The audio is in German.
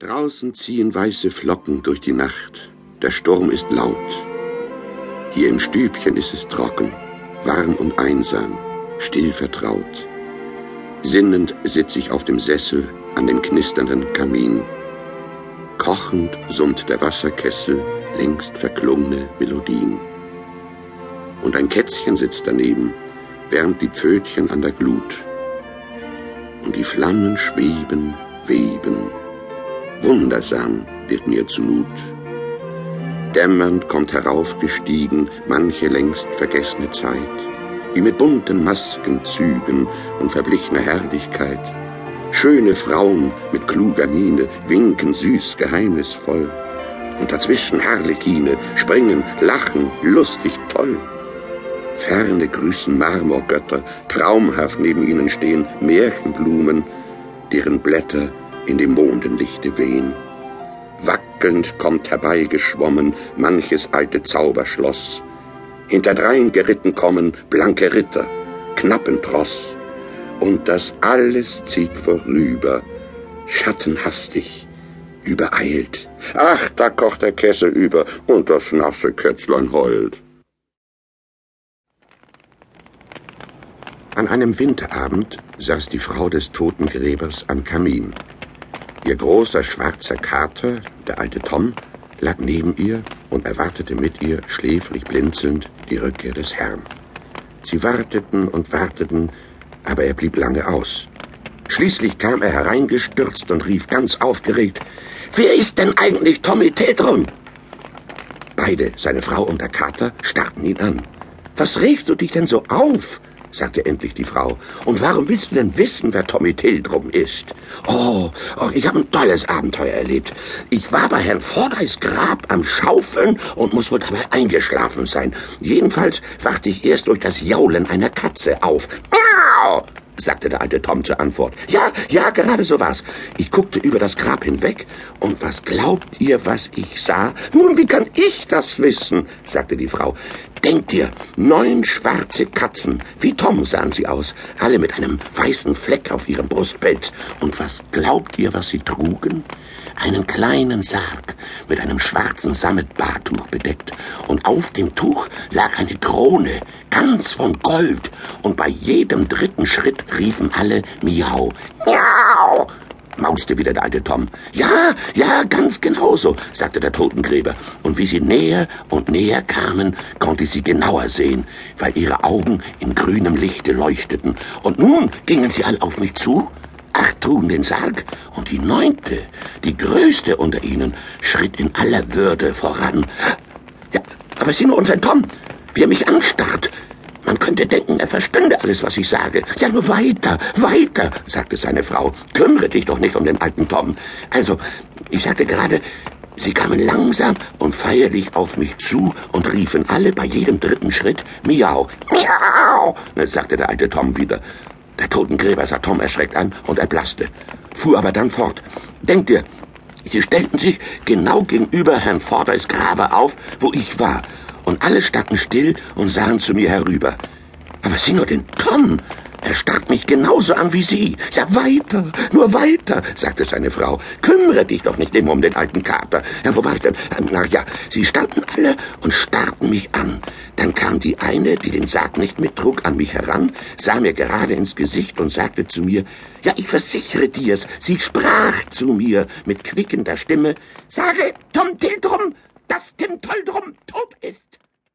Draußen ziehen weiße Flocken durch die Nacht. Der Sturm ist laut. Hier im Stübchen ist es trocken, warm und einsam, still vertraut. Sinnend sitz ich auf dem Sessel an dem knisternden Kamin. Kochend summt der Wasserkessel längst verklungene Melodien. Und ein Kätzchen sitzt daneben, wärmt die Pfötchen an der Glut. Und die Flammen schweben, weben. Wundersam wird mir zumut. Dämmernd kommt heraufgestiegen manche längst vergessene Zeit, wie mit bunten Maskenzügen und verblichener Herrlichkeit. Schöne Frauen mit kluger Miene winken süß geheimnisvoll. Und dazwischen Harlekine springen, lachen, lustig toll. Ferne grüßen Marmorgötter, traumhaft neben ihnen stehen Märchenblumen, deren Blätter in dem Mondenlichte wehen. Wackelnd kommt herbeigeschwommen manches alte Zauberschloss. Hinterdrein geritten kommen blanke Ritter, Knappentross. Und das alles zieht vorüber, schattenhastig, übereilt. Ach, da kocht der Kessel über und das nasse Kätzlein heult. An einem Winterabend saß die Frau des Totengräbers am Kamin. Ihr großer schwarzer Kater, der alte Tom, lag neben ihr und erwartete mit ihr, schläfrig blinzelnd, die Rückkehr des Herrn. Sie warteten und warteten, aber er blieb lange aus. Schließlich kam er hereingestürzt und rief ganz aufgeregt, Wer ist denn eigentlich Tommy Tetron? Beide, seine Frau und der Kater, starrten ihn an. Was regst du dich denn so auf? Sagte endlich die Frau. Und warum willst du denn wissen, wer Tommy Tildrum ist? Oh, oh ich habe ein tolles Abenteuer erlebt. Ich war bei Herrn Fordeis Grab am Schaufeln und muss wohl dabei eingeschlafen sein. Jedenfalls wachte ich erst durch das Jaulen einer Katze auf. Miau! sagte der alte Tom zur Antwort. Ja, ja, gerade so war's. Ich guckte über das Grab hinweg, und was glaubt ihr, was ich sah? Nun, wie kann ich das wissen? sagte die Frau. Denkt ihr, neun schwarze Katzen, wie Tom sahen sie aus, alle mit einem weißen Fleck auf ihrem Brustpelz. Und was glaubt ihr, was sie trugen? Einen kleinen Sarg mit einem schwarzen Sammetbartuch bedeckt, und auf dem Tuch lag eine Krone, ganz von Gold, und bei jedem dritten Schritt riefen alle Miau. Miau! Mauste wieder der alte Tom. Ja, ja, ganz genauso, sagte der Totengräber. Und wie sie näher und näher kamen, konnte sie genauer sehen, weil ihre Augen in grünem Lichte leuchteten. Und nun gingen sie all auf mich zu, acht trugen den Sarg, und die neunte, die größte unter ihnen, schritt in aller Würde voran. Ja, aber sieh nur unser Tom, wie er mich anstarrt, könnte denken, er verstünde alles, was ich sage. Ja, nur weiter, weiter, sagte seine Frau. Kümmere dich doch nicht um den alten Tom. Also, ich sagte gerade, sie kamen langsam und feierlich auf mich zu und riefen alle bei jedem dritten Schritt Miau. Miau, sagte der alte Tom wieder. Der Totengräber sah Tom erschreckt an und erblasste, fuhr aber dann fort. Denkt ihr, sie stellten sich genau gegenüber Herrn Fordeis Grabe auf, wo ich war, alle standen still und sahen zu mir herüber. Aber sieh nur den Tom. Er starrt mich genauso an wie Sie. Ja, weiter, nur weiter, sagte seine Frau. Kümmere dich doch nicht immer um den alten Kater. Ja, wo war ich denn? Na ja, sie standen alle und starrten mich an. Dann kam die eine, die den Sarg nicht mittrug, an mich heran, sah mir gerade ins Gesicht und sagte zu mir, ja, ich versichere dir's, sie sprach zu mir mit quickender Stimme, sage Tom Tildrum, dass Tim Toldrum tot ist.